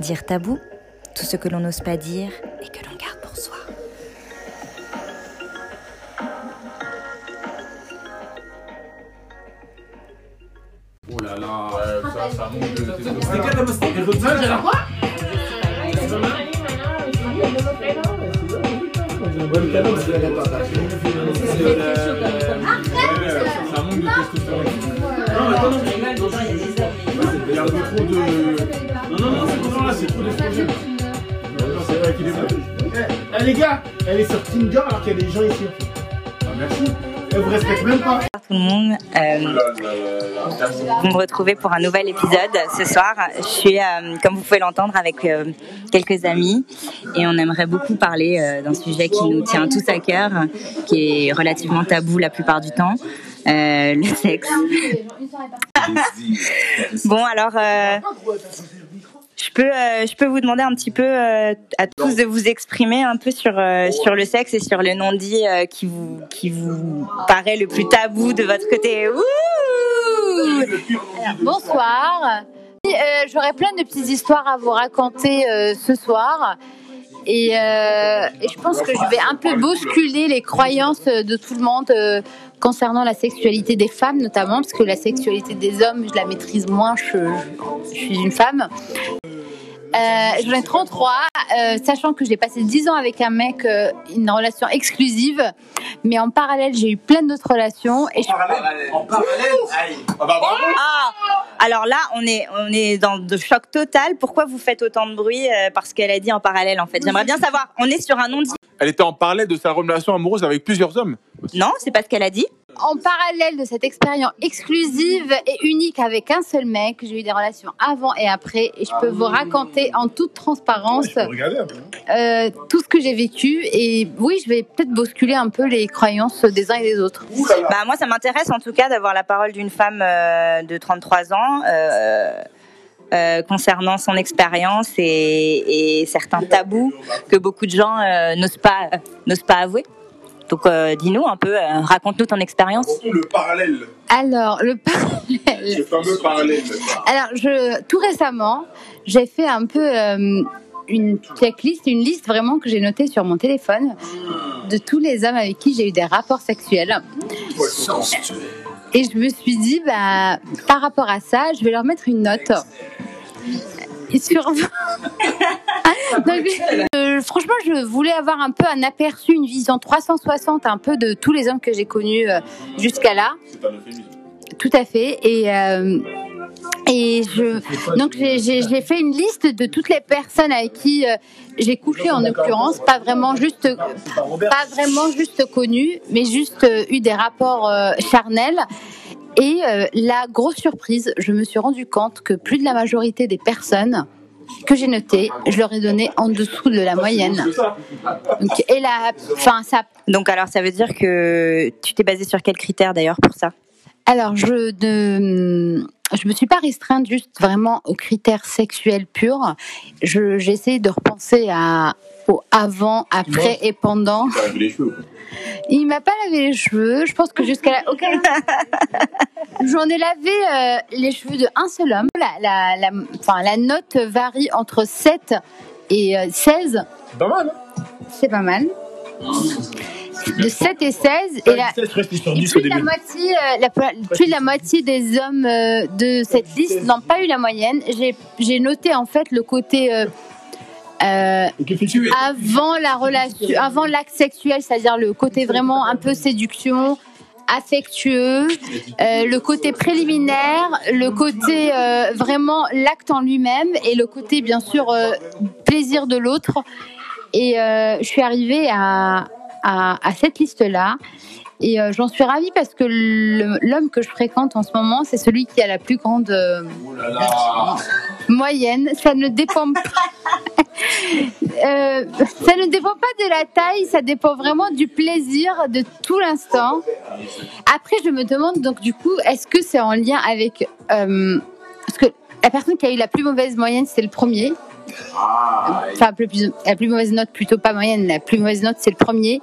Dire tabou, tout ce que l'on n'ose pas dire et que l'on garde pour soi. Oh là là, ça, ça monte de C'était quoi Ça. manque de testostérone. Non, attends, non, il y a trop de. Non, non, non, c'est pas là, c'est trop d'estrogène. Non, c'est vrai qu'il est bon. Eh les gars, elle est sur Tinder alors qu'il y a des gens ici. Ah, merci. Elle vous respecte même pas. Tout le monde, euh, vous me retrouvez pour un nouvel épisode ce soir. Je suis, euh, comme vous pouvez l'entendre, avec euh, quelques amis et on aimerait beaucoup parler euh, d'un sujet qui nous tient tous à cœur, qui est relativement tabou la plupart du temps, euh, le sexe. bon, alors, euh, je peux, euh, je peux vous demander un petit peu euh, à tous de vous exprimer un peu sur euh, sur le sexe et sur le non-dit qui vous qui vous paraît le plus tabou de votre côté. Ouh Bonsoir. J'aurais plein de petites histoires à vous raconter ce soir. Et, je pense que je vais un peu bousculer les croyances de tout le monde concernant la sexualité des femmes notamment, parce que la sexualité des hommes, je la maîtrise moins, je, je suis une femme. Euh, J'en ai 33, euh, sachant que j'ai passé 10 ans avec un mec, euh, une relation exclusive, mais en parallèle j'ai eu plein d'autres relations et je En parallèle Aïe. Ah bah Ah, alors là, on est on est dans de choc total. Pourquoi vous faites autant de bruit euh, Parce qu'elle a dit en parallèle, en fait? J'aimerais bien savoir. On est sur un non-dit. Elle était en parallèle de sa relation amoureuse avec plusieurs hommes. Non, c'est pas ce qu'elle a dit. en parallèle de cette expérience exclusive et unique avec un seul mec, j'ai eu des relations avant et après et je peux vous raconter en toute transparence peu. euh, tout ce que j'ai vécu et oui, je vais peut-être bousculer un peu les croyances des uns et des autres. Bah moi, ça m'intéresse en tout cas d'avoir la parole d'une femme euh, de 33 ans. euh, euh, concernant son expérience et, et certains tabous que beaucoup de gens euh, n'osent pas euh, n'osent pas avouer. Donc euh, dis-nous un peu, euh, raconte-nous ton expérience. Le parallèle. Alors, le parallèle. Ce fameux parallèle. Alors, je, tout récemment, j'ai fait un peu euh, une checklist, une liste vraiment que j'ai notée sur mon téléphone de tous les hommes avec qui j'ai eu des rapports sexuels. Et je me suis dit, bah, par rapport à ça, je vais leur mettre une note. Et sur... Donc, euh, franchement, je voulais avoir un peu un aperçu, une vision 360 un peu de tous les hommes que j'ai connus euh, jusqu'à là. Tout à fait. Et, euh, et donc j'ai- fait une liste de toutes les personnes avec qui euh, j'ai couché en l'occurrence, pas vraiment juste, pas vraiment juste connues, mais juste euh, eu des rapports euh, charnels. Et la grosse surprise, je me suis rendu compte que plus de la majorité des personnes que j'ai notées, je leur ai donné en dessous de la moyenne. Donc, ça alors ça veut dire que tu t'es basé sur quels critères d'ailleurs pour ça? Alors, je ne, je me suis pas restreinte juste vraiment aux critères sexuels purs. Je, j'ai essayé de repenser à, au avant, après et pendant. T'as lavé les cheveux. Il m'a pas lavé les cheveux. Je pense que jusqu'à la, aucun- j'en ai lavé euh, les cheveux de un seul homme. La, la, la, enfin, la note varie entre 7 et euh, 16. Pas mal, hein C'est pas mal. De 7 et 16. Et la, Je restais sur Et 10 au plus, de la moitié, euh, la, plus la moitié des hommes euh, de cette liste n'ont pas eu la moyenne. J'ai- noté en fait le côté euh, euh, avant la relation, avant l'acte sexuel, c'est-à-dire le côté vraiment un peu séduction, affectueux, euh, le côté préliminaire, le côté euh, vraiment l'acte en lui-même et le côté bien sûr euh, plaisir de l'autre. Et euh, je suis arrivée à, à, cette liste-là. Et euh, j'en suis ravie parce que l'homme que je fréquente en ce moment, c'est celui qui a la plus grande euh, moyenne. Ça ne dépend pas. Euh, ça ne dépend pas de la taille, ça dépend vraiment du plaisir de tout l'instant. Après, je me demande donc du coup, est-ce que c'est en lien avec parce que la personne qui a eu la plus mauvaise moyenne, c'est le premier. Enfin, la plus, la plus mauvaise note, plutôt pas moyenne, la plus mauvaise note, c'est le premier.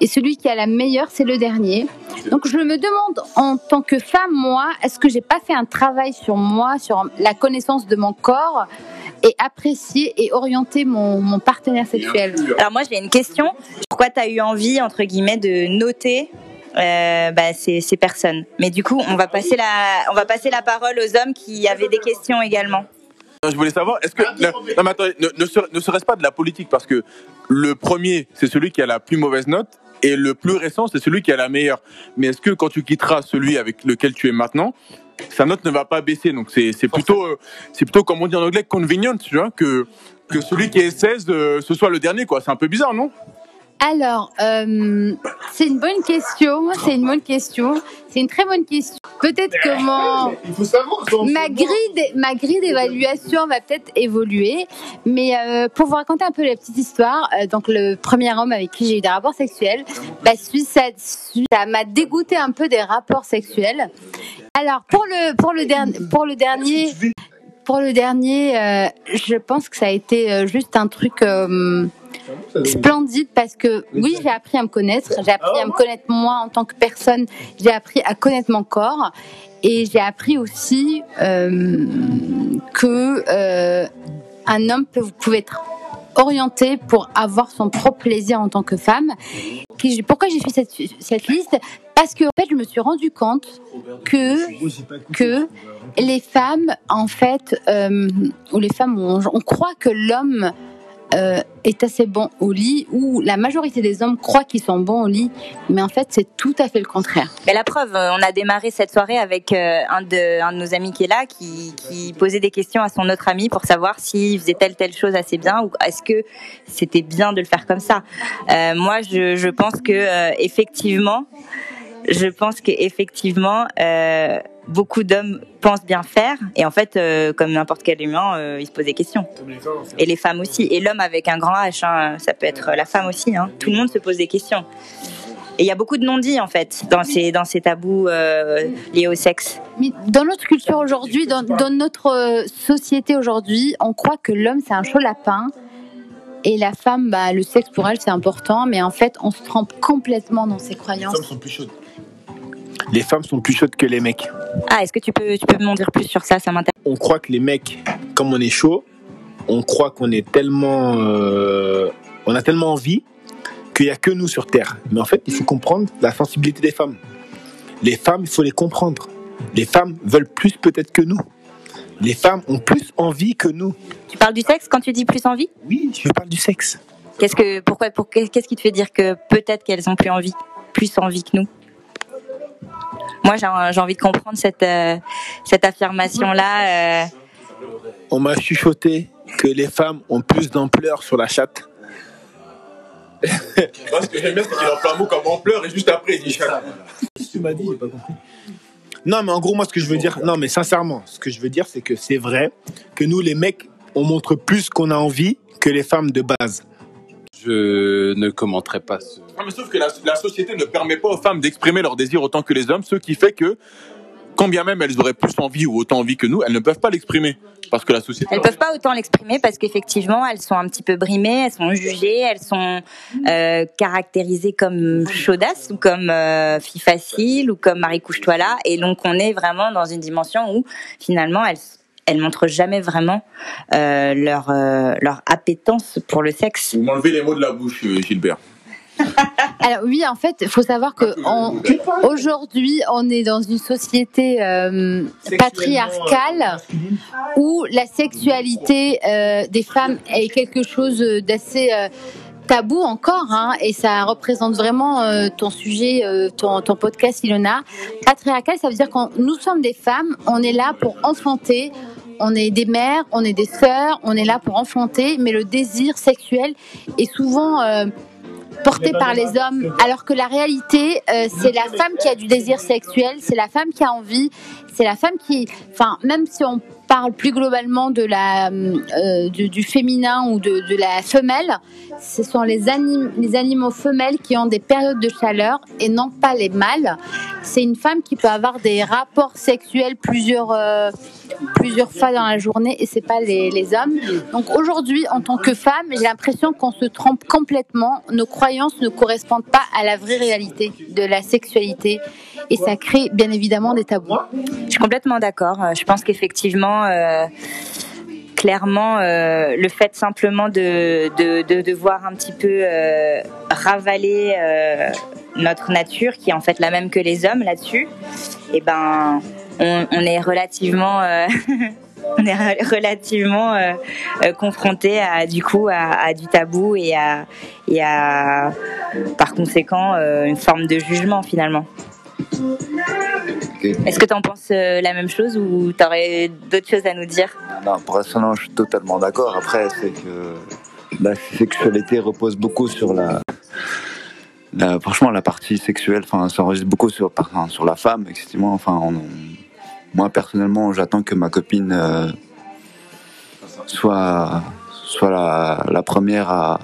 Et celui qui a la meilleure, c'est le dernier. Donc, je me demande, en tant que femme, moi, est-ce que j'ai pas fait un travail sur moi, sur la connaissance de mon corps et apprécier et orienter mon, mon partenaire sexuel? Alors moi j'ai une question. Pourquoi tu as eu envie, entre guillemets, de noter euh, bah, ces, ces personnes? Mais du coup, on va, passer la, on va passer la parole aux hommes qui avaient des questions également. Je voulais savoir, est-ce que. Non, mais attendez, ne, ne serait- ne serait-ce pas de la politique Parce que le premier, c'est celui qui a la plus mauvaise note, et le plus récent, c'est celui qui a la meilleure. Mais est-ce que quand tu quitteras celui avec lequel tu es maintenant, sa note ne va pas baisser? Donc c'est c'est plutôt, euh, c'est plutôt, comme on dit en anglais, convenient, tu vois, que, que celui qui est 16, euh, ce soit le dernier, quoi. C'est un peu bizarre, non? Alors, euh, c'est une bonne question. C'est une bonne question. C'est une très bonne question. Peut-être que mon ma grille ma grille d'évaluation va peut-être évoluer, mais euh, pour vous raconter un peu la petite histoire, euh, donc le premier homme avec qui j'ai eu des rapports sexuels, bah, suite ça suite- ça m'a dégoûté un peu des rapports sexuels. Alors pour le pour le dernier pour le dernier pour le dernier, euh, je pense que ça a été euh, juste un truc euh, splendide parce que oui, j'ai appris à me connaître, j'ai appris à me connaître moi en tant que personne, j'ai appris à connaître mon corps et j'ai appris aussi euh, que euh, un homme peut, pouvait être orienté pour avoir son propre plaisir en tant que femme. Pourquoi j'ai fait cette, cette liste? Parce que en fait, je me suis rendu compte que que les femmes, en fait, euh, ou les femmes, on, on croit que l'homme euh, est assez bon au lit, ou la majorité des hommes croient qu'ils sont bons au lit, mais en fait, c'est tout à fait le contraire. Mais la preuve, euh, on a démarré cette soirée avec euh, un, de, un de nos amis qui est là, qui, qui posait des questions à son autre ami pour savoir s'il faisait telle telle chose assez bien ou est-ce que c'était bien de le faire comme ça. Moi, je, je pense que effectivement, je pense qu'effectivement, euh, beaucoup d'hommes pensent bien faire et en fait, euh, comme n'importe quel humain, euh, ils se posent des questions. Et les femmes aussi. Et l'homme avec un grand H, hein, ça peut être la femme aussi. Hein. Tout le monde se pose des questions. Et il y a beaucoup de non-dits en fait dans ces, dans ces tabous euh, liés au sexe. Mais dans notre culture aujourd'hui, dans, dans notre euh, société aujourd'hui, on croit que l'homme c'est un chaud lapin et la femme, bah, le sexe pour elle c'est important, mais en fait on se trompe complètement dans ses Les croyances. femmes sont plus chaudes. Les femmes sont plus chaudes que les mecs. Ah, est-ce que tu peux, tu peux m'en dire plus sur ça? Ça m'intéresse. On croit que les mecs, comme on est chaud, on croit qu'on est tellement, euh, on a tellement envie qu'il y a que nous sur Terre. Mais en fait, il faut comprendre la sensibilité des femmes. Les femmes, il faut les comprendre. Les femmes veulent plus peut-être que nous. Les femmes ont plus envie que nous. Tu parles du sexe quand tu dis plus envie? Oui, je parle du sexe. Qu'est-ce que, pourquoi, pour, qu'est-ce qui te fait dire que peut-être qu'elles ont plus envie, plus envie que nous? Moi, j'ai, envie de comprendre cette, euh, cette affirmation-là. euh. On m'a chuchoté que les femmes ont plus d'ampleur sur la chatte. Moi, ce que j'aime bien, c'est qu'il emploie un mot comme ampleur et juste après, il dit que tu m'as dit? J'ai pas compris. Non, mais en gros, moi, ce que je veux dire, non, mais sincèrement, ce que je veux dire, c'est que c'est vrai que nous, les mecs, on montre plus qu'on a envie que les femmes de base. Je ne commenterai pas ce. Non, mais sauf que la, la société ne permet pas aux femmes d'exprimer leurs désirs autant que les hommes, ce qui fait que, quand bien même elles auraient plus envie ou autant envie que nous, elles ne peuvent pas l'exprimer. Parce que la société. Elles peuvent pas autant l'exprimer parce qu'effectivement, elles sont un petit peu brimées, elles sont jugées, elles sont euh, caractérisées comme chaudasses ou comme euh, fille facile ou comme Marie couche-toi là. Et donc, on est vraiment dans une dimension où finalement, elles elles montrent jamais vraiment euh, leur euh, leur appétence pour le sexe. Vous m'enlevez les mots de la bouche, euh, Gilbert. Alors oui, en fait, il faut savoir que on- aujourd'hui, on est dans une société euh, patriarcale où la sexualité euh, des femmes est quelque chose d'assez euh, tabou encore, hein, et ça représente vraiment euh, ton sujet, euh, ton, podcast, Ilona. Patriarcal, ça veut dire que nous sommes des femmes, on est là pour enfanter, on est des mères, on est des sœurs, on est là pour enfanter, mais le désir sexuel est souvent euh, porté par les hommes, alors que la réalité, c'est la femme qui a du désir sexuel, c'est la femme qui a envie, c'est la femme qui, enfin, même si on parle plus globalement de la, euh, du, du féminin ou de, la femelle, ce sont les, anim- les animaux femelles qui ont des périodes de chaleur et non pas les mâles. C'est une femme qui peut avoir des rapports sexuels plusieurs, euh, plusieurs fois dans la journée et c'est pas les, hommes. Donc aujourd'hui, en tant que femme, j'ai l'impression qu'on se trompe complètement. Nos croyances ne correspondent pas à la vraie réalité de la sexualité et ça crée bien évidemment des tabous. Je suis complètement d'accord. Euh, Je pense qu'effectivement, euh, clairement, euh, le fait simplement de, de, de, de voir un petit peu euh, ravaler notre nature, qui est en fait la même que les hommes là-dessus, et ben, on, est relativement, confronté à du coup à, du tabou et à, et à, par conséquent, une forme de jugement finalement. Est-ce que tu en penses euh, la même chose ou tu aurais d'autres choses à nous dire? Non, pour l'instant, je suis totalement d'accord. Après, c'est que la sexualité repose beaucoup sur la. franchement, la partie sexuelle, enfin, ça enregistre beaucoup sur, enfin, sur la femme, effectivement. Enfin, moi, personnellement, j'attends que ma copine euh, soit, soit la, première à,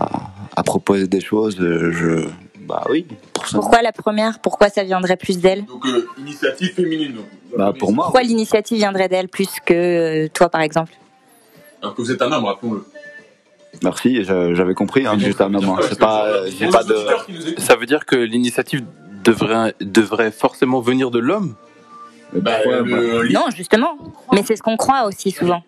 à proposer des choses. Je, bah oui. Pourquoi la première? Pourquoi ça viendrait plus d'elle? Donc, euh, initiative féminine. donc. Bah, pour moi, Pourquoi l'initiative viendrait d'elle plus que euh, toi par exemple? Alors que vous êtes un homme, rappelons-le. merci, j'a- j'avais compris. Hein, juste un moment. C'est pas, euh, j'ai pas de. Ça veut dire que l'initiative devrait, devrait forcément venir de l'homme? Bah, Ouais, le- Non, justement. Mais c'est ce qu'on croit aussi souvent.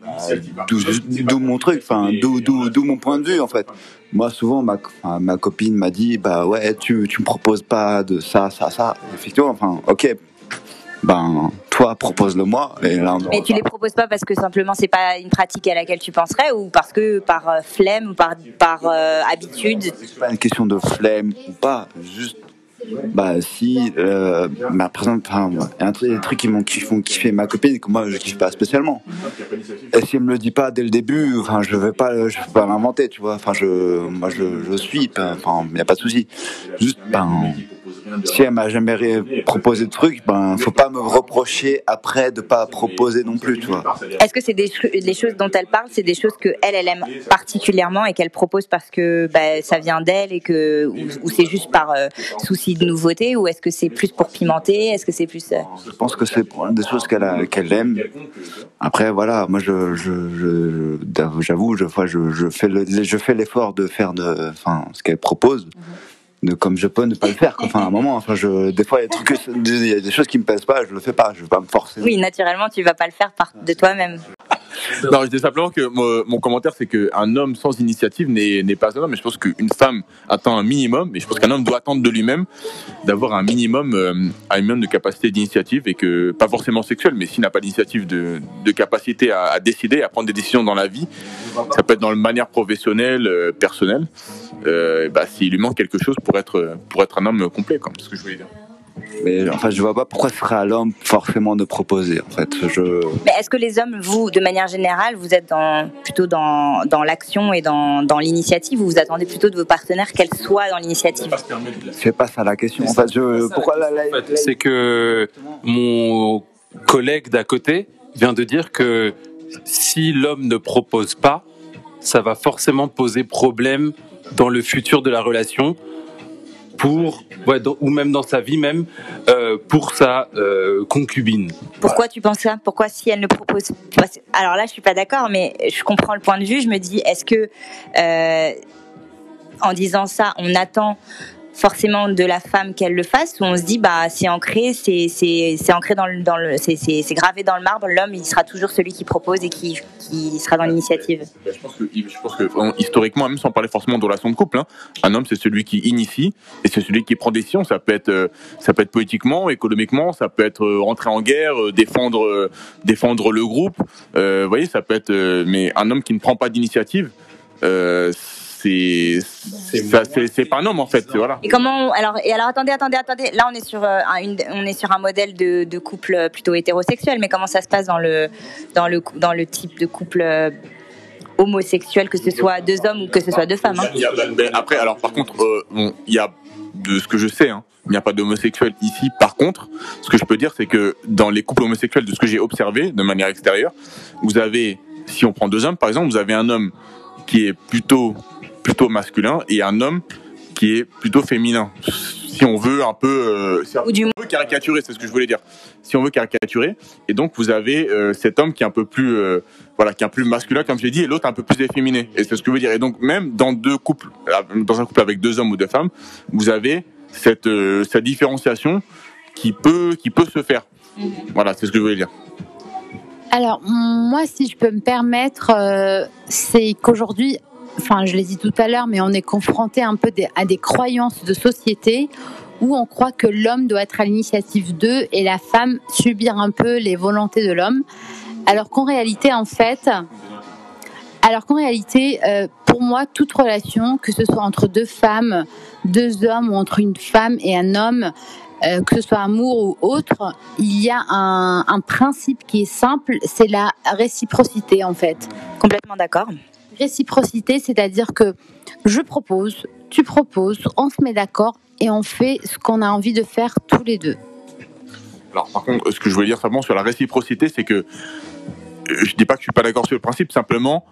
D'où d'où mon truc, enfin, d'où mon point de vue en fait. Moi, souvent, ma, ma copine m'a dit, bah ouais, tu, tu me proposes pas de ça, ça, ça. Effectivement, enfin, ok, ben, toi, propose-le-moi. Et là, Mais tu les proposes pas parce que simplement c'est pas une pratique à laquelle tu penserais ou parce que par euh, flemme ou par, par euh, habitude? C'est pas une question de flemme ou pas, juste. Bah si, euh, bah, par exemple, enfin, il y a un truc, des trucs qui, qui font kiffer ma copine que moi je kiffe pas spécialement. Et si elle me le dit pas dès le début, enfin je vais pas, je vais pas l'inventer, tu vois. Enfin je, moi je, je suis, enfin il y a pas de souci. Juste, ben, si elle m'a jamais proposé de truc, ben faut pas me reprocher après de pas proposer non plus, tu vois. Est-ce que c'est des, choses dont elle parle, c'est des choses que elle, elle aime particulièrement et qu'elle propose parce que bah, ça vient d'elle et que ou, ou c'est juste par euh, souci de nouveauté ou est-ce que c'est plus pour pimenter Est-ce que c'est plus euh, Je pense que c'est des choses qu'elle aime. Après, voilà, moi, je, je, je- j'avoue, je, fois, je, je fais le, je fais l'effort de faire de, enfin, ce qu'elle propose, comme je peux ne pas le faire. Enfin, à un moment, je, des fois, il y a des trucs, il y a des choses qui me plaisent pas, je le fais pas, je vais pas me forcer. Oui, naturellement, tu vas pas le faire par de toi-même. Non, je dis simplement que mon, commentaire, c'est qu'un homme sans initiative n'est pas un homme. Mais je pense qu'une femme attend un minimum, et je pense qu'un homme doit attendre de lui-même d'avoir un minimum, euh, un minimum de capacité d'initiative, et que, pas forcément sexuelle, mais s'il n'a pas d'initiative de, de capacité à, à décider, à prendre des décisions dans la vie, ça peut être dans le manière professionnelle, euh, personnelle, euh, bah, s'il lui manque quelque chose pour être, pour être un homme complet, comme ce que je voulais dire. Mais enfin, je vois pas pourquoi ce serait à l'homme forcément de proposer. En fait, je, Mais est-ce que les hommes, vous, de manière générale, vous êtes dans, plutôt dans, dans l'action et dans, dans l'initiative ou vous attendez plutôt de vos partenaires qu'elles soient dans l'initiative? C'est pas ça la question. En fait, je, pourquoi la, la- c'est que mon collègue d'à côté vient de dire que si l'homme ne propose pas, ça va forcément poser problème dans le futur de la relation pour ou même dans sa vie même euh, pour sa euh, concubine. Pourquoi tu penses ça? Pourquoi si elle ne propose parce- Alors là, je suis pas d'accord, mais je comprends le point de vue. Je me dis, est-ce que euh, en disant ça, on attend forcément de la femme qu'elle le fasse ou on se dit bah c'est ancré c'est c'est ancré dans le dans le c'est c'est gravé dans le marbre l'homme il sera toujours celui qui propose et qui qui sera dans l'initiative Ben, je pense que, historiquement, même sans parler forcément de relation de couple, hein, un homme c'est celui qui initie et c'est celui qui prend des décisions. Ça peut être, euh, ça peut être politiquement, économiquement, ça peut être euh, rentrer en guerre, euh, défendre, défendre le groupe. Vous voyez, ça peut être. mais un homme qui ne prend pas d'initiative, c'est, c'est, c'est pas un homme en fait. Voilà. Et comment on- alors et alors attendez attendez attendez là on est sur euh, un, une- on est sur un modèle de, de couple plutôt hétérosexuel mais comment ça se passe dans le dans le dans le type de couple euh, homosexuel que ce soit deux hommes ou que ce soit deux femmes hein Il y a- ben, après, alors par contre, euh, bon, il y a de ce que je sais, hein, il n'y a pas d'homosexuels ici. Par contre, ce que je peux dire, c'est que dans les couples homosexuels, de ce que j'ai observé de manière extérieure, vous avez, si on prend deux hommes par exemple, vous avez un homme qui est plutôt plutôt masculin et un homme qui est plutôt féminin. Si on veut un peu, euh, si ou du on veut caricaturer, c'est ce que je voulais dire. Si on veut caricaturer, et donc vous avez euh, cet homme qui est un peu plus, euh, voilà, qui est un peu plus masculin, comme j'ai dit, et l'autre un peu plus efféminé. Et c'est ce que je veux dire. Et donc même dans deux couples, dans un couple avec deux hommes ou deux femmes, vous avez cette euh, cette différenciation qui peut qui peut se faire. Voilà, c'est ce que je voulais dire. Alors, moi, si je peux me permettre, euh, c'est qu'aujourd'hui, enfin, je l'ai dit tout à l'heure, mais on est confronté un peu à des croyances de société où on croit que l'homme doit être à l'initiative d'eux et la femme subir un peu les volontés de l'homme. Alors qu'en réalité, en fait, alors qu'en réalité, euh, pour moi, toute relation, que ce soit entre deux femmes, deux hommes ou entre une femme et un homme, euh, que ce soit amour ou autre, il y a un principe qui est simple, c'est la réciprocité en fait. Complètement d'accord. Réciprocité, c'est-à-dire que je propose, tu proposes, on se met d'accord et on fait ce qu'on a envie de faire tous les deux. Alors, par contre, ce que je voulais dire simplement sur la réciprocité, c'est que euh, je dis pas que je suis pas d'accord sur le principe, simplement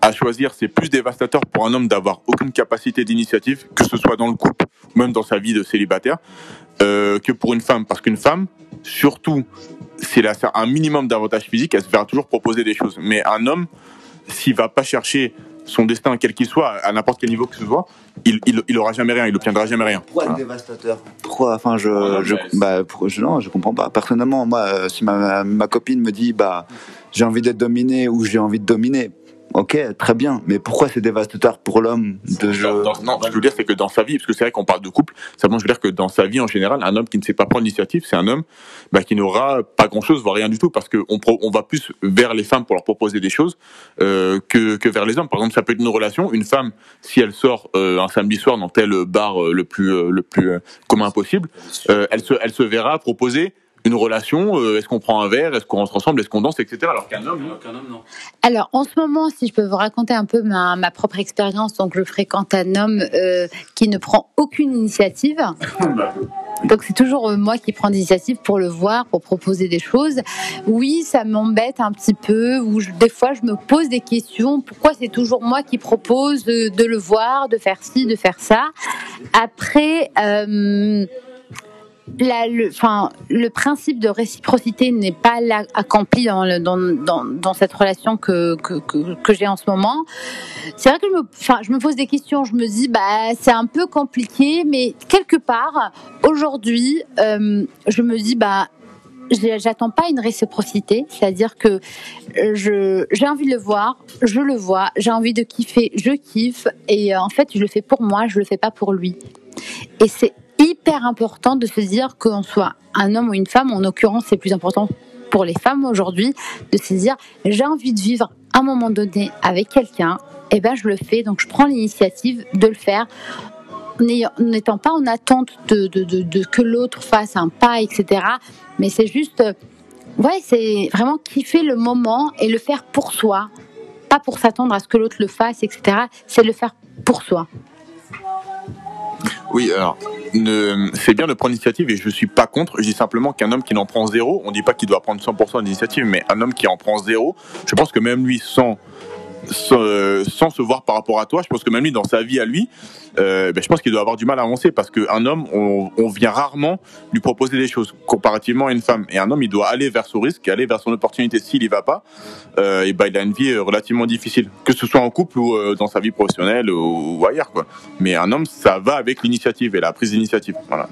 à choisir, c'est plus dévastateur pour un homme d'avoir aucune capacité d'initiative, que ce soit dans le couple ou même dans sa vie de célibataire, euh, que pour une femme. Parce qu'une femme, surtout, c'est un minimum d'avantages physiques, elle se verra toujours proposer des choses. Mais un homme, s'il va pas chercher son destin, quel qu'il soit, à n'importe quel niveau que ce soit, il, il, il aura jamais rien, il obtiendra jamais rien. Pourquoi Voilà. dévastateur Pourquoi Enfin, je, Ouais, je, bah, pour- je- non, je comprends pas. Personnellement, moi, euh, si ma, ma copine me dit, bah, j'ai envie d'être dominé ou j'ai envie de dominer, ok, très bien. Mais pourquoi c'est dévastateur pour l'homme de je... Dans- non, ce que je veux dire, c'est que dans sa vie, parce que c'est vrai qu'on parle de couple, simplement, je veux dire que dans sa vie en général, un homme qui ne sait pas prendre l'initiative, c'est un homme bah, qui n'aura pas grand-chose, voire rien du tout, parce qu'on on va plus vers les femmes pour leur proposer des choses euh, que, que vers les hommes. Par exemple, ça peut être une relation, une femme, si elle sort euh, un samedi soir dans tel bar euh, le plus, euh, le plus euh, commun possible, euh, elle, se, elle se verra proposer une relation, euh, est-ce qu'on prend un verre, est-ce qu'on rentre ensemble, est-ce qu'on danse, etc. Alors qu'un homme, lui, Alors en ce moment, si je peux vous raconter un peu ma, ma propre expérience, donc je fréquente un homme euh, qui ne prend aucune initiative. Donc c'est toujours euh, moi qui prends l'initiative pour le voir, pour proposer des choses. Oui, ça m'embête un petit peu, ou je- des fois je me pose des questions. Pourquoi c'est toujours moi qui propose de, de le voir, de faire ci, de faire ça? Après, euh, le, principe de réciprocité n'est pas accompli dans, cette relation que, j'ai en ce moment. C'est vrai que je me, pose des questions. Je me dis, bah, c'est un peu compliqué, mais quelque part, aujourd'hui, euh, je me dis, bah, j'attends pas une réciprocité, c'est-à-dire que j'ai envie de le voir, je le vois, j'ai envie de kiffer, je kiffe, et euh, en fait, je le fais pour moi, je le fais pas pour lui. Et c'est hyper important de se dire qu'on soit un homme ou une femme, en l'occurrence c'est plus important pour les femmes aujourd'hui, de se dire j'ai envie de vivre un moment donné avec quelqu'un, et ben je le fais, donc je prends l'initiative de le faire, n'étant pas en attente de que l'autre fasse un pas, etc. Mais c'est juste, euh, ouais, c'est vraiment kiffer le moment et le faire pour soi, pas pour s'attendre à ce que l'autre le fasse, etc. C'est le faire pour soi. Oui, alors, ne- c'est bien de prendre l'initiative et je suis pas contre. Je dis simplement qu'un homme qui n'en prend zéro, on dit pas qu'il doit prendre 100% d'initiative, mais un homme qui en prend zéro, je pense que même lui, sans, sans, se voir par rapport à toi, je pense que même lui, dans sa vie à lui, euh, ben, je pense qu'il doit avoir du mal à avancer parce qu'un homme, on, vient rarement lui proposer des choses comparativement à une femme. Et un homme, il doit aller vers son risque, aller vers son opportunité. S'il y va pas, euh, et ben, il a une vie euh, relativement difficile, que ce soit en couple ou dans sa vie professionnelle ou, ou ailleurs, quoi. Mais un homme, ça va avec l'initiative et la prise d'initiative. Voilà.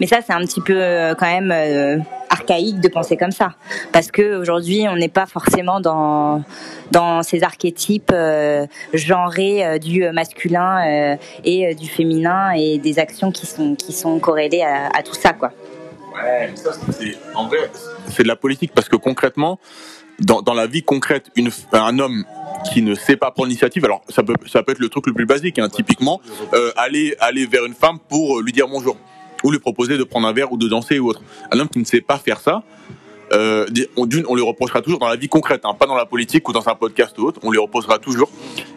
Mais ça, c'est un petit peu euh, quand même euh, archaïque de penser comme ça, parce que aujourd'hui, on n'est pas forcément dans dans ces archétypes euh, genrés du masculin et du féminin et des actions qui sont qui sont corrélées à, tout ça, quoi. Ouais, ça, c'est, en vrai, c'est de la politique parce que concrètement, dans, dans la vie concrète, un homme qui ne sait pas prendre l'initiative, alors ça peut, ça peut être le truc le plus basique, hein, typiquement, aller, aller vers une femme pour lui dire bonjour ou lui proposer de prendre un verre ou de danser ou autre. Un homme qui ne sait pas faire ça, euh, on, d'une, on lui reprochera toujours dans la vie concrète, hein, pas dans la politique ou dans un podcast ou autre, on lui reposera toujours.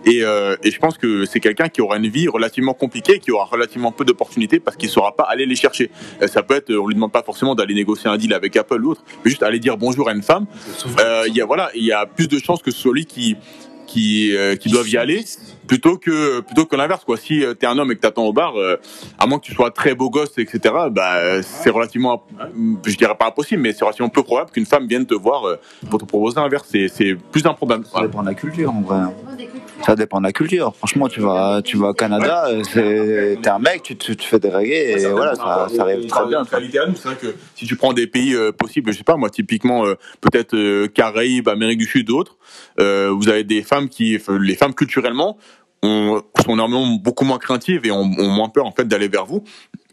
Et, euh, et je pense que c'est quelqu'un qui aura une vie relativement compliquée, qui aura relativement peu d'opportunités parce qu'il saura pas aller les chercher. Euh, ça peut être, on lui demande pas forcément d'aller négocier un deal avec Apple ou autre, mais juste aller dire bonjour à une femme. Euh, Il y a voilà, il y a plus de chances que ce soit lui qui qui, euh, qui doivent y aller plutôt que plutôt que l'inverse quoi. Si euh, t'es un homme et que t'attends au bar euh, à moins que tu sois très beau gosse etc bah c'est relativement je dirais pas impossible mais c'est relativement peu probable qu'une femme vienne te voir euh, pour te proposer un verre c'est c'est plus improbable Ça dépend de la culture, en vrai. Ça dépend de la culture. Franchement, tu vas, tu vas au Canada, euh, t'es un mec, tu, tu, tu fais des reggae et voilà, ça, ça arrive très bien. C'est vrai que si tu prends des pays euh, possibles, je sais pas moi, typiquement euh, peut-être euh, Caraïbes, Amérique du Sud, d'autres, euh, vous avez des femmes qui, les femmes culturellement, ont, sont normalement beaucoup moins craintives et ont, ont moins peur en fait d'aller vers vous.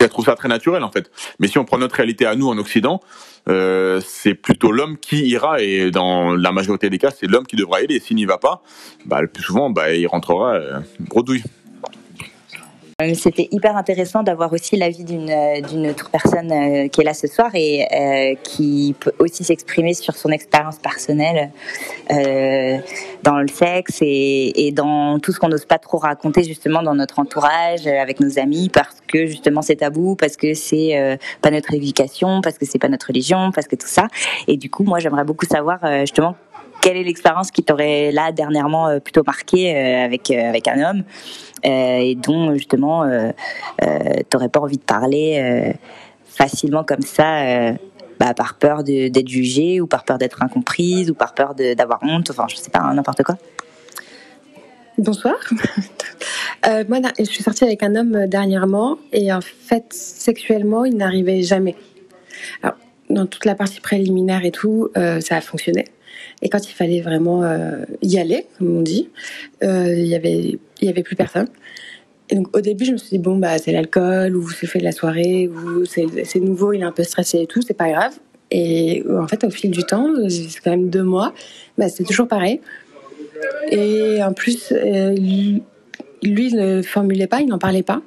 Et elles trouvent ça très naturel en fait. Mais si on prend notre réalité à nous en Occident, euh, c'est plutôt l'homme qui ira et dans la majorité des cas, c'est l'homme qui devra. Et s'il n'y va pas, bah, le plus souvent, bah, il rentrera euh, bredouille. Euh, C'était hyper intéressant d'avoir aussi l'avis d'une euh, d'une autre personne euh, qui est là ce soir et qui peut aussi s'exprimer sur son expérience personnelle dans le sexe et, et dans tout ce qu'on n'ose pas trop raconter justement dans notre entourage, avec nos amis, parce que justement c'est tabou, parce que c'est pas notre éducation, parce que c'est pas notre religion, parce que tout ça. Et du coup, moi j'aimerais beaucoup savoir justement quelle est l'expérience qui t'aurait là dernièrement plutôt marqué avec avec un homme et dont justement euh, euh, t'aurais pas envie de parler euh, facilement comme ça euh, bah, par peur d'être jugée ou par peur d'être incomprise ou par peur d'avoir honte enfin je sais pas hein, n'importe quoi Bonsoir. Euh, moi, je suis sortie avec un homme euh, dernièrement et en fait, sexuellement, il n'arrivait jamais. Alors, dans toute la partie préliminaire et tout, euh, ça a fonctionné. Et quand il fallait vraiment euh, y aller, comme on dit, euh, il y avait, il y avait plus personne. Et donc, au début, je me suis dit bon bah c'est l'alcool ou c'est fait de la soirée ou c'est nouveau, il est un peu stressé et tout, c'est pas grave. Et en fait, au fil du temps, c'est quand même deux mois, bah, c'est toujours pareil. Et en plus, euh, lui, il ne formulait pas, il n'en parlait pas.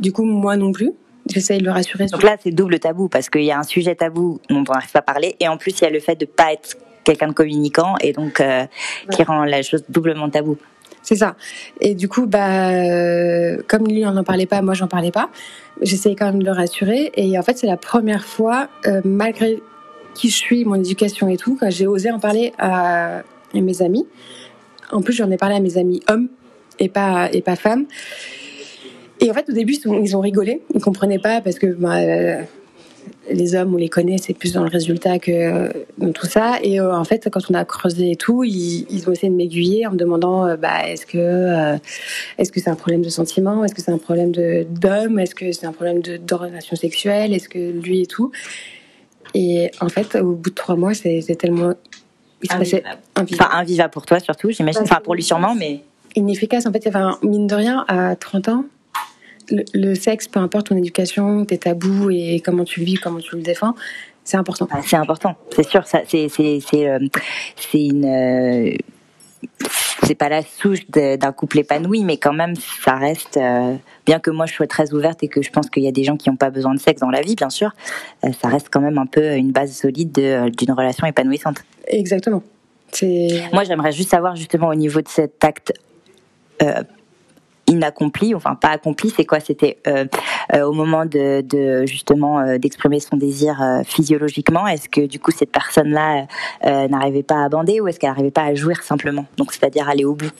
Du coup, moi non plus. J'essaye de le rassurer. sur- donc là c'est double tabou parce qu'il y a un sujet tabou dont on n'arrive pas à parler et en plus il y a le fait de pas être quelqu'un de communicant et donc euh, qui rend la chose doublement tabou C'est ça. Et du coup, bah, euh, comme lui, on n'en parlait pas, moi, j'en parlais pas. J'essayais quand même de le rassurer. Et en fait, c'est la première fois, euh, malgré qui je suis, mon éducation et tout, quand j'ai osé en parler à, à mes amis. En plus, j'en ai parlé à mes amis hommes et pas, et pas femmes. Et en fait, au début, ils ont, rigolé. Ils comprenaient pas parce que bah, les hommes, on les connaît, c'est plus dans le résultat que dans tout ça. Et euh, en fait, quand on a creusé et tout, ils, ils ont essayé de m'aiguiller en me demandant euh, bah, est-ce que euh, est-ce que c'est un problème de sentiment? Est-ce que c'est un problème d'homme? Est-ce que c'est un problème de d'orientation sexuelle? Est-ce que lui et tout? Et en fait, au bout de trois mois, c'est tellement il se passait invivable. enfin invivable pour toi surtout j'imagine enfin pour lui sûrement mais inefficace. En fait, il y avait un, mine de rien, à 30 ans, le, le sexe, peu importe ton éducation, tes tabous et comment tu le vis, comment tu le défends, c'est important. Bah, c'est important, c'est sûr. Ça, c'est, c'est, c'est, euh, une, euh, c'est pas la souche d'un couple épanoui, mais quand même, ça reste. euh, bien que moi, je sois très ouverte et que je pense qu'il y a des gens qui n'ont pas besoin de sexe dans la vie, bien sûr, ça reste quand même un peu une base solide de- d'une relation épanouissante. Exactement. Moi, j'aimerais juste savoir justement au niveau de cet acte inaccompli, enfin pas accompli, c'est quoi? C'était euh, euh, au moment de, de justement euh, d'exprimer son désir physiologiquement. Est-ce que du coup cette personne-là n'arrivait pas à bander ou est-ce qu'elle n'arrivait pas à jouir simplement? Donc c'est-à-dire aller au bout.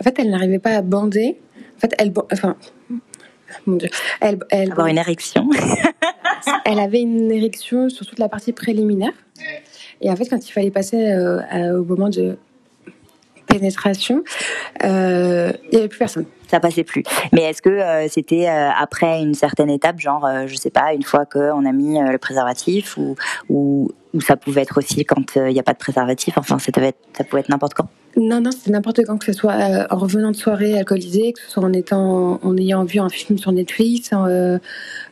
En fait, elle n'arrivait pas à bander. En fait, elle, enfin, mon Dieu, elle, elle, Avoir une érection. elle avait une érection sur toute la partie préliminaire. Et en fait, quand il fallait passer au moment de pénétration, euh, il n'y avait plus personne. ça passait plus. Mais est-ce que euh, c'était euh, après une certaine étape, genre, je sais pas, une fois qu'on a mis le préservatif, ou, ou, ou ça pouvait être aussi quand il n'y a pas de préservatif, enfin, ça pouvait être, ça pouvait être n'importe quand? Non, non, c'était n'importe quand, que ce soit euh, en revenant de soirée alcoolisée, que ce soit en, étant, en ayant vu un film sur Netflix, en, euh,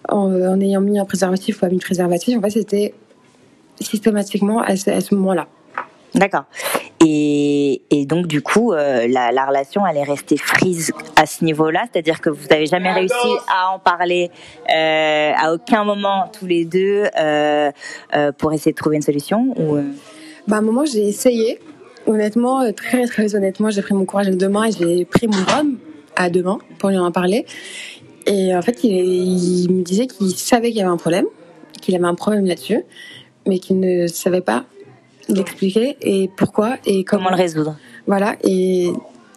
en, en ayant mis un préservatif ou pas mis de préservatif. En fait, c'était systématiquement à ce, à ce moment-là. D'accord. Et, et donc, du coup, euh, la, la relation, elle est restée frise à ce niveau-là, c'est-à-dire que vous n'avez jamais réussi à en parler euh, à aucun moment tous les deux euh, euh, pour essayer de trouver une solution ou, euh, Bah, à un moment, j'ai essayé. Honnêtement, euh, très très honnêtement, j'ai pris mon courage à deux mains et j'ai pris mon homme à deux mains pour lui en parler. Et en fait, il, il me disait qu'il savait qu'il y avait un problème, qu'il avait un problème là-dessus, mais qu'il ne savait pas l'expliquer et pourquoi et comment. comment le résoudre Voilà. Et,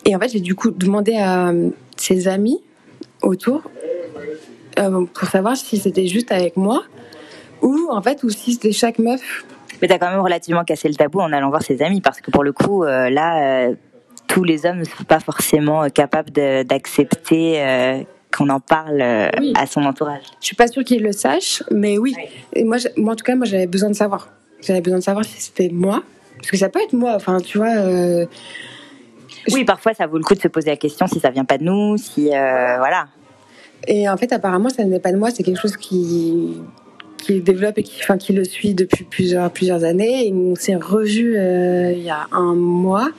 et en fait, j'ai du coup demandé à euh, ses amis autour euh, pour savoir si c'était juste avec moi ou en fait ou si c'était chaque meuf Mais t'as quand même relativement cassé le tabou en allant voir ses amis, parce que pour le coup, euh, là, euh, tous les hommes ne sont pas forcément capables d'accepter qu'on en parle à son entourage. Je suis pas sûre qu'il le sache, mais oui. Et moi, moi, en tout cas, moi, j'avais besoin de savoir. J'avais besoin de savoir si c'était moi, parce que ça peut être moi. Enfin, tu vois. Oui, parfois, ça vaut le coup de se poser la question si ça vient pas de nous, si voilà. Et en fait, apparemment, ça n'est pas de moi, c'est quelque chose qui, qui développe et qui, enfin, qui le suit depuis plusieurs, plusieurs années. Et on s'est revu euh, il y a un mois.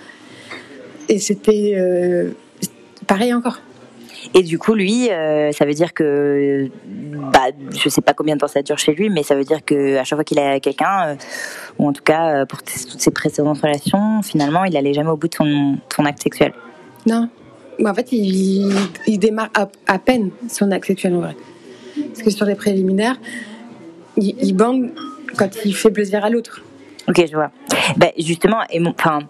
Et c'était euh, pareil encore. Et du coup, lui, euh, ça veut dire que, bah, je sais pas combien de temps ça dure chez lui, mais ça veut dire que à chaque fois qu'il a quelqu'un, ou en tout cas pour toutes ses précédentes relations, finalement, il allait jamais au bout de son, acte sexuel. Non, en fait, il, il démarre à, peine son acte sexuel en vrai. Parce que sur les préliminaires, il, il bande quand il fait plaisir à l'autre. Ok, je vois. Ben, justement, et enfin,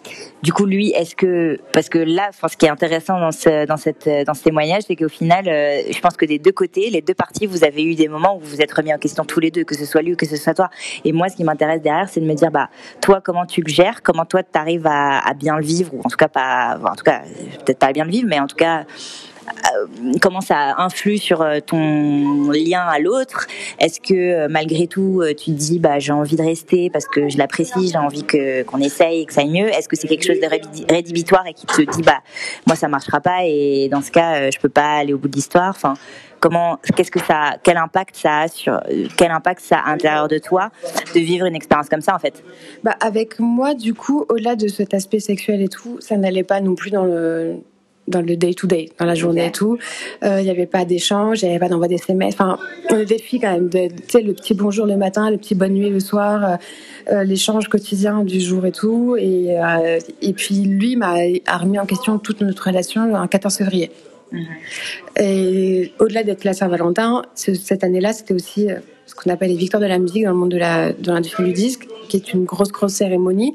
du coup, lui, est-ce que, parce que là, ce qui est intéressant dans ce, dans cette, dans ce témoignage, c'est qu'au final, euh, je pense que des deux côtés, les deux parties, vous avez eu des moments où vous vous êtes remis en question tous les deux, que ce soit lui ou que ce soit toi. Et moi, ce qui m'intéresse derrière, c'est de me dire, bah, toi, comment tu le gères, comment toi, tu arrives à, à, bien le vivre, ou en tout cas pas, en tout cas, peut-être pas à bien le vivre, mais en tout cas, euh, comment ça influe sur euh, ton lien à l'autre? Est-ce que euh, malgré tout tu te dis bah j'ai envie de rester parce que je l'apprécie, j'ai envie que qu'on essaye, que ça aille mieux? Est-ce que c'est quelque chose de rédhibitoire et qui te dit bah moi ça marchera pas et dans ce cas je peux pas aller au bout de l'histoire? Enfin comment qu'est-ce que ça quel impact ça a sur quel impact ça a à l'intérieur de toi de vivre une expérience comme ça en fait? Bah avec moi du coup au-delà de cet aspect sexuel et tout ça n'allait pas non plus dans le dans le day to day, dans la journée et tout. Euh, il n'y avait pas d'échange, il n'y avait pas d'envoi d'SMS. Enfin, on des filles quand même. Tu sais, le petit bonjour le matin, le petit bonne nuit le soir, euh, euh, l'échange quotidien du jour et tout. Et, et puis lui m'a remis en question toute notre relation un 14 février. Mm-hmm. Et au-delà d'être la Saint-Valentin, cette année-là, c'était aussi ce qu'on appelle les victoires de la musique dans le monde de l'industrie du disque, qui est une grosse, grosse cérémonie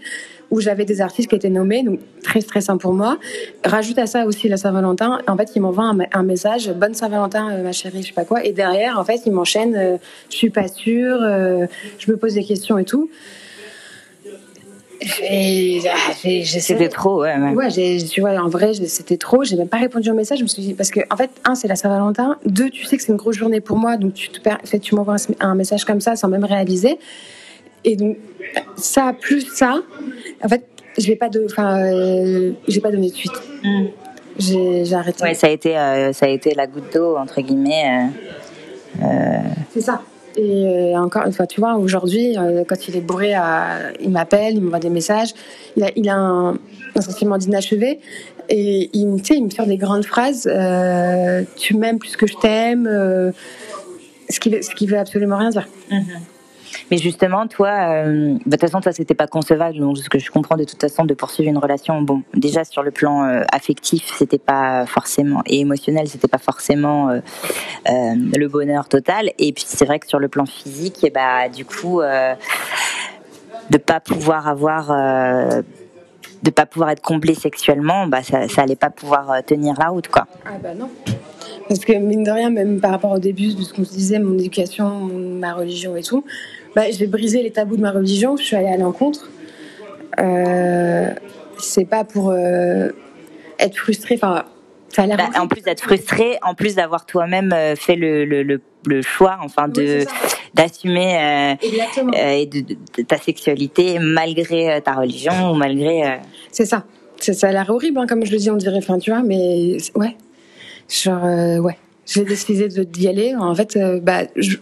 où j'avais des artistes qui étaient nommés, donc très stressant pour moi. Rajoute à ça aussi la Saint-Valentin. En fait, il m'envoie un, un, message, bonne Saint-Valentin, euh, ma chérie, je sais pas quoi. Et derrière, en fait, il m'enchaîne, euh, je suis pas sûre, euh, je me pose des questions et tout. C'était trop, ouais. Tu vois, en vrai, c'était trop. J'ai même pas répondu au message. Je me suis dit, parce que, en fait, un, c'est la Saint-Valentin. Deux, tu sais que c'est une grosse journée pour moi. Donc, tu, te, fait, tu m'envoies un, message comme ça sans même réaliser. Et donc, ça, plus ça, en fait, je vais pas de, euh, pas donné de suite. Mm. J'ai arrêté. Ouais, ça a été, euh, ça a été la goutte d'eau entre guillemets. Euh, C'est ça. Et encore une fois, tu vois, aujourd'hui, quand il est bourré, il m'appelle, il m'envoie des messages. Il a, il a un, un sentiment d'inachevé. Et il, il me sort des grandes phrases. tu m'aimes plus que je t'aime. ce qui, qui veut absolument rien dire. Mm-hmm. Mais justement, toi, euh, bah, de toute façon, toi, c'était pas concevable. Donc, ce que je comprends de toute façon, de poursuivre une relation, bon, déjà sur le plan euh, affectif, c'était pas forcément et émotionnel, c'était pas forcément euh, euh, le bonheur total. Et puis, c'est vrai que sur le plan physique, bah, du coup, de pas pouvoir avoir de pas pouvoir être comblé sexuellement, bah ça, ça allait pas pouvoir tenir la route, quoi. Ah bah non. Parce que mine de rien, même par rapport au début de ce qu'on se disait, mon éducation, ma religion et tout, bah, j'ai brisé les tabous de ma religion, je suis allée à l'encontre. Euh, c'est pas pour euh, être frustrée, enfin, ça a bah, en plus d'être frustrée, en plus d'avoir toi-même euh, fait le, le, le, choix, enfin, de d'assumer euh, de, ta sexualité malgré ta religion ou malgré. C'est ça. Ça a l'air horrible, hein, comme je le dis, on dirait, enfin, tu vois, mais ouais. Genre, ouais. J'ai décidé d'y aller. En fait, bah, je,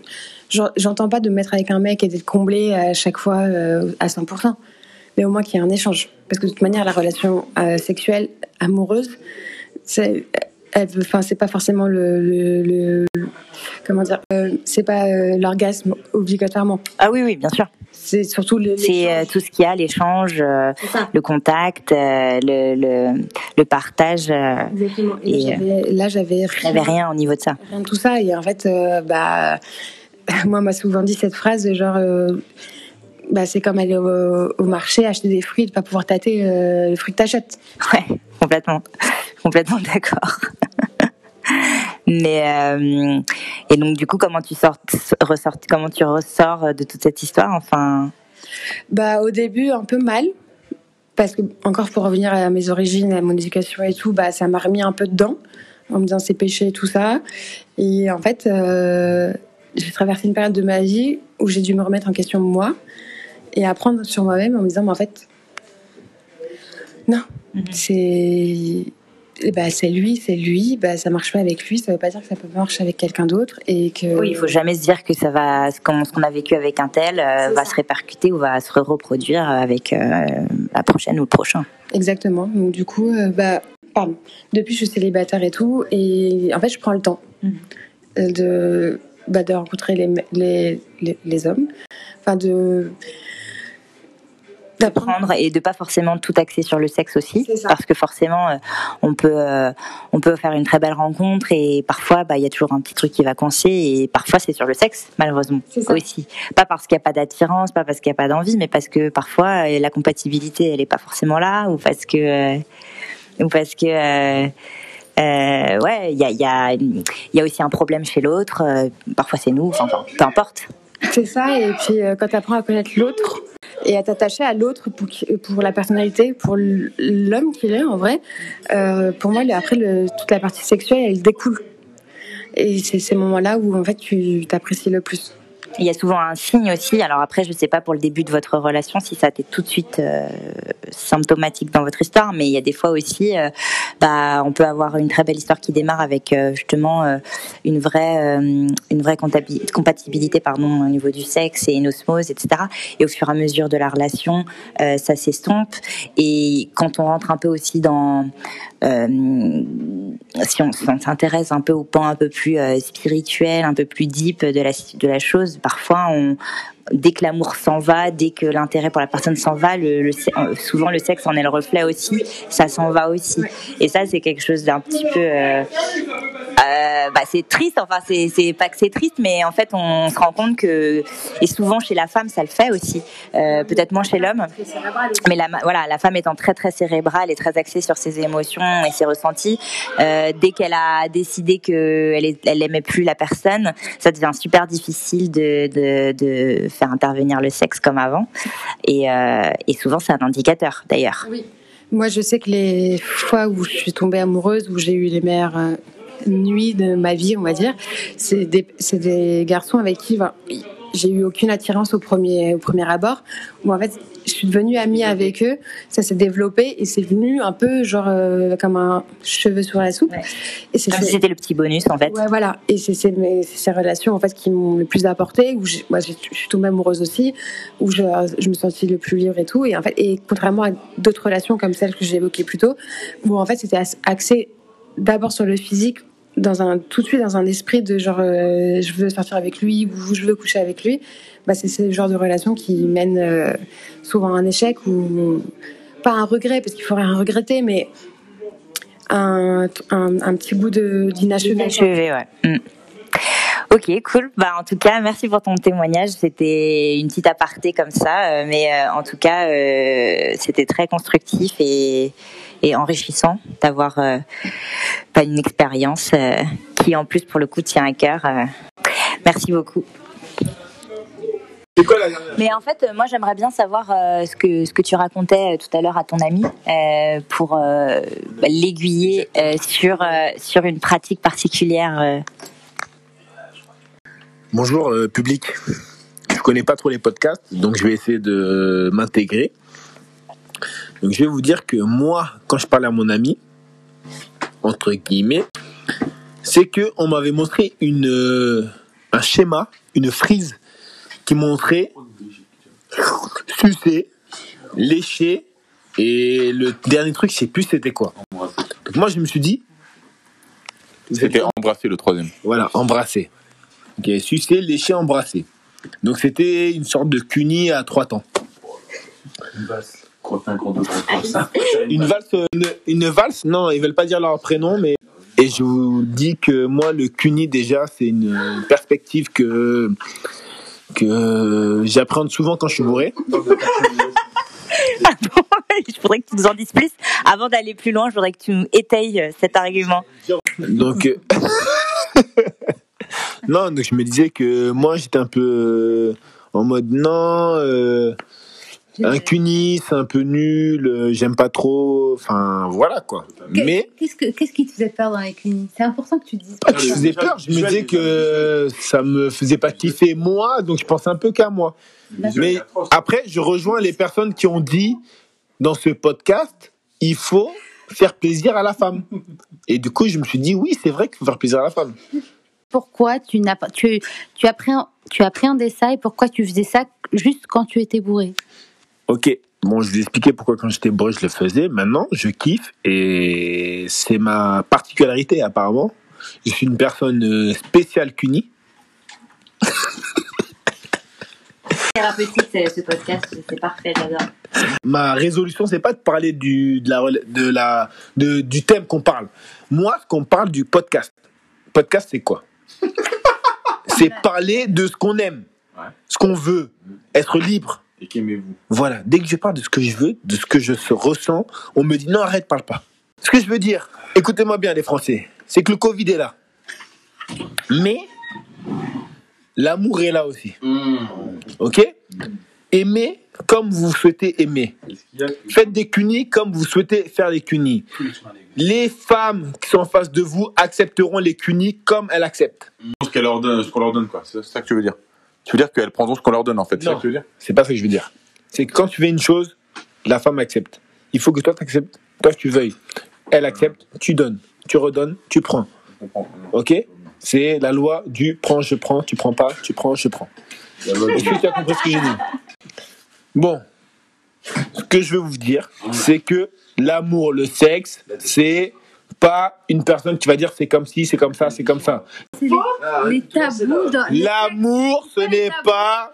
j'entends pas de me mettre avec un mec et d'être comblé à chaque fois euh, à 100%, mais au moins qu'il y ait un échange. Parce que de toute manière, la relation euh, sexuelle amoureuse, c'est, enfin, c'est pas forcément le, comment dire, euh, c'est pas l'orgasme obligatoirement. Ah oui, oui, bien sûr. C'est surtout le. C'est tout ce qu'il y a, l'échange, le contact, le, le, le partage. Exactement. Et, là, j'avais rien. J'avais rien au niveau de ça. Rien de tout ça. Et en fait, bah moi, on m'a souvent dit cette phrase, genre, euh, bah, c'est comme aller au, marché, acheter des fruits et ne pas pouvoir tâter euh, le fruit que t'achètes. Ouais, complètement. complètement d'accord. Mais euh, et donc du coup, comment tu sors, ressors, comment tu ressors de toute cette histoire, enfin? Bah au début un peu mal, parce que encore pour revenir à mes origines, à mon éducation et tout, bah ça m'a remis un peu dedans en me disant c'est péché et tout ça. Et en fait, euh, j'ai traversé une période de ma vie où j'ai dû me remettre en question moi et apprendre sur moi-même en me disant mais en fait non, c'est eh ben, c'est lui, c'est lui, bah, ça marche pas avec lui, ça veut pas dire que ça peut marcher avec quelqu'un d'autre et que Oui, il faut jamais se dire que ça va, ce qu'on a vécu avec un tel euh, C'est va ça. se répercuter ou va se reproduire avec euh, la prochaine ou le prochain. Exactement. Donc du coup, euh, bah, pardon. Depuis, je suis célibataire et tout, et en fait, je prends le temps Mhm. de bah, de rencontrer les, les, les, les hommes, enfin de d'apprendre. prendre et de pas forcément tout axer sur le sexe aussi parce que forcément euh, on peut euh, on peut faire une très belle rencontre et parfois bah il y a toujours un petit truc qui va coincer et parfois c'est sur le sexe malheureusement aussi. Pas parce qu'il n'y a pas d'attirance pas parce qu'il n'y a pas d'envie mais parce que parfois euh, la compatibilité elle est pas forcément là ou parce que ou parce que euh, ouais il y a y y a aussi un problème chez l'autre euh, parfois c'est nous enfin peu importe C'est ça. Et puis euh, quand tu apprends à connaître l'autre et à t'attacher à l'autre pour, pour la personnalité, pour l'homme qu'il est en vrai, pour moi, après toute la partie sexuelle, elle découle. Et c'est ces moments-là où en fait tu t'apprécies le plus. Il y a souvent un signe aussi. Alors après, je sais pas pour le début de votre relation si ça a été tout de suite euh, symptomatique dans votre histoire, mais il y a des fois aussi, euh, bah, on peut avoir une très belle histoire qui démarre avec euh, justement une vraie, une vraie compatibilité, pardon, au niveau du sexe et une osmose, etc. Et au fur et à mesure de la relation, ça s'estompe. Et quand on rentre un peu aussi dans si on, si on s'intéresse un peu au pan un peu plus euh, spirituel, un peu plus deep de la, de la chose, parfois on, dès que l'amour s'en va, dès que l'intérêt pour la personne s'en va, le, le- euh, souvent le sexe en est le reflet aussi, ça s'en va aussi. Et ça c'est quelque chose d'un petit peu, euh, euh, bah, c'est triste. Enfin c'est pas que c'est triste, mais en fait on se rend compte que et souvent chez la femme ça le fait aussi, Euh, peut-être moins chez l'homme. Mais la, voilà, la femme étant très très cérébrale et très axée sur ses émotions et ses ressentis, euh, dès qu'elle a décidé qu'elle elle aimait plus la personne, ça devient super difficile de, de, de faire intervenir le sexe comme avant. Et, et souvent c'est un indicateur d'ailleurs. Moi, je sais que les fois où je suis tombée amoureuse, où j'ai eu les meilleures nuits de ma vie, on va dire, c'est des, garçons avec qui ben, j'ai eu aucune attirance au premier, au premier abord, où en fait, je suis devenue amie avec eux, ça s'est développé et c'est venu un peu genre euh, comme un cheveu sur la soupe. Ouais. Et c'est Comme si c'était le petit bonus en fait. Ouais, voilà. Et c'est ces relations en fait qui m'ont le plus apporté. Où j'ai- moi, j'ai- je suis tombée amoureuse aussi, où je, je me sentis le plus libre et tout. Et en fait, et contrairement à d'autres relations comme celles que j'ai évoquées plus tôt, où en fait c'était axé d'abord sur le physique, dans un tout de suite dans un esprit de genre euh, je veux sortir avec lui ou je veux coucher avec lui. Bah, c'est ce genre de relation qui mène euh, souvent à un échec ou pas un regret parce qu'il faut rien regretter, mais un, un, petit de d'inachevé. Inachevé, ouais. Mm. Ok, cool. Bah, en tout cas, merci pour ton témoignage. C'était une petite aparté comme ça, euh, mais en tout cas, c'était très constructif et, et enrichissant d'avoir euh, pas une expérience euh, qui, en plus, pour le coup, tient à cœur. euh. Merci beaucoup. Mais en fait, moi, j'aimerais bien savoir euh, ce que ce que tu racontais euh, tout à l'heure à ton ami euh, pour bah, l'aiguiller sur sur une pratique particulière. Bonjour public. Je connais pas trop les podcasts, donc je vais essayer de m'intégrer. Donc je vais vous dire que moi, quand je parle à mon ami, entre guillemets, c'est que on m'avait montré une euh, un schéma, une frise qui montrait sucer, lécher et le dernier truc, je sais plus c'était quoi. Donc moi je me suis dit, C'était embrasser le troisième. voilà, embrasser. Ok, sucer, lécher, embrasser. Donc c'était une sorte de cuni à trois temps. Une valse, euh, une, une valse, non, ils veulent pas dire leur prénom, mais. Et je vous dis que moi, le cuni, déjà, c'est une perspective que, que j'appréhende souvent quand je suis bourré. je voudrais que tu nous en dises plus. Avant d'aller plus loin, je voudrais que tu nous étayes euh, cet argument. Donc, euh, non, donc je me disais que moi j'étais un peu euh, en mode non, euh, Un CUNY, c'est un peu nul, euh, j'aime pas trop, enfin voilà quoi. Mais Qu'est-ce, que, qu'est-ce qui te faisait peur dans les cliniques C'est important que tu dises. pas que je faisais peur, je me disais que ça me faisait pas kiffer moi, donc je pensais un peu qu'à moi. Mais après, je rejoins les personnes qui ont dit dans ce podcast, il faut faire plaisir à la femme. Et du coup, je me suis dit, oui, c'est vrai qu'il faut faire plaisir à la femme. Pourquoi tu n'as pas, tu, tu appréhendais ça et pourquoi tu faisais ça juste quand tu étais bourré? Ok, bon, je vais expliquer pourquoi quand j'étais bourré, je le faisais. Maintenant, je kiffe et c'est ma particularité apparemment. Je suis une personne euh, spéciale CUNY. Thérapeutique, c'est ce podcast, c'est parfait, j'adore. Ma résolution, c'est pas de parler du, de la, de la, de, du thème qu'on parle. Moi, ce qu'on parle du podcast. Podcast, c'est quoi? C'est parler de ce qu'on aime, ce qu'on veut, être libre. Et qu'aimez-vous? Voilà, dès que je parle de ce que je veux, de ce que je se ressens, on me dit non, arrête, parle pas. Ce que je veux dire, écoutez-moi bien les Français, c'est que le Covid est là. Mais l'amour est là aussi. Ok? Aimez comme vous souhaitez aimer. Faites des cunis comme vous souhaitez faire les cunis. Les femmes qui sont en face de vous accepteront les cunis comme elles acceptent. Ce leur donne, ce qu'on leur donne, quoi. C'est ça que tu veux dire. Tu veux dire qu'elles prendront ce qu'on leur donne, en fait. C'est ça Non. C'est pas ce que je veux dire. C'est que quand tu fais une chose, la femme accepte. Il faut que toi t'acceptes, toi tu veuilles. Elle accepte, tu donnes, tu redonnes, tu prends. Ok? C'est la loi du prends, je prends, tu prends pas, tu prends, je prends. Est-ce que tu as compris ce que j'ai dit? Bon, ce que je veux vous dire, c'est que l'amour, le sexe, c'est pas une personne qui va dire c'est comme ci, c'est comme ça, c'est comme ça. C'est les, les tabous dans L'amour, ce n'est pas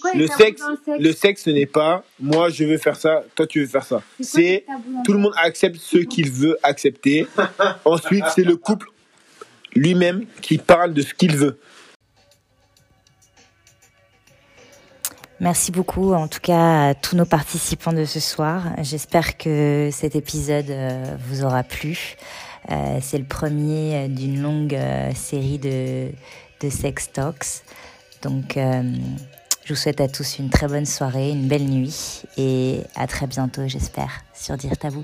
quoi le sexe. le sexe? Le sexe, ce n'est pas moi je veux faire ça, toi tu veux faire ça. C'est tout le monde accepte ce qu'il veut accepter. Ensuite, c'est le couple lui-même qui parle de ce qu'il veut. Merci beaucoup en tout cas à tous nos participants de ce soir. J'espère que cet épisode euh, vous aura plu. Euh, C'est le premier euh, d'une longue série de, de sex talks. Donc je vous souhaite à tous une très bonne soirée, une belle nuit et à très bientôt j'espère sur Dire Tabou.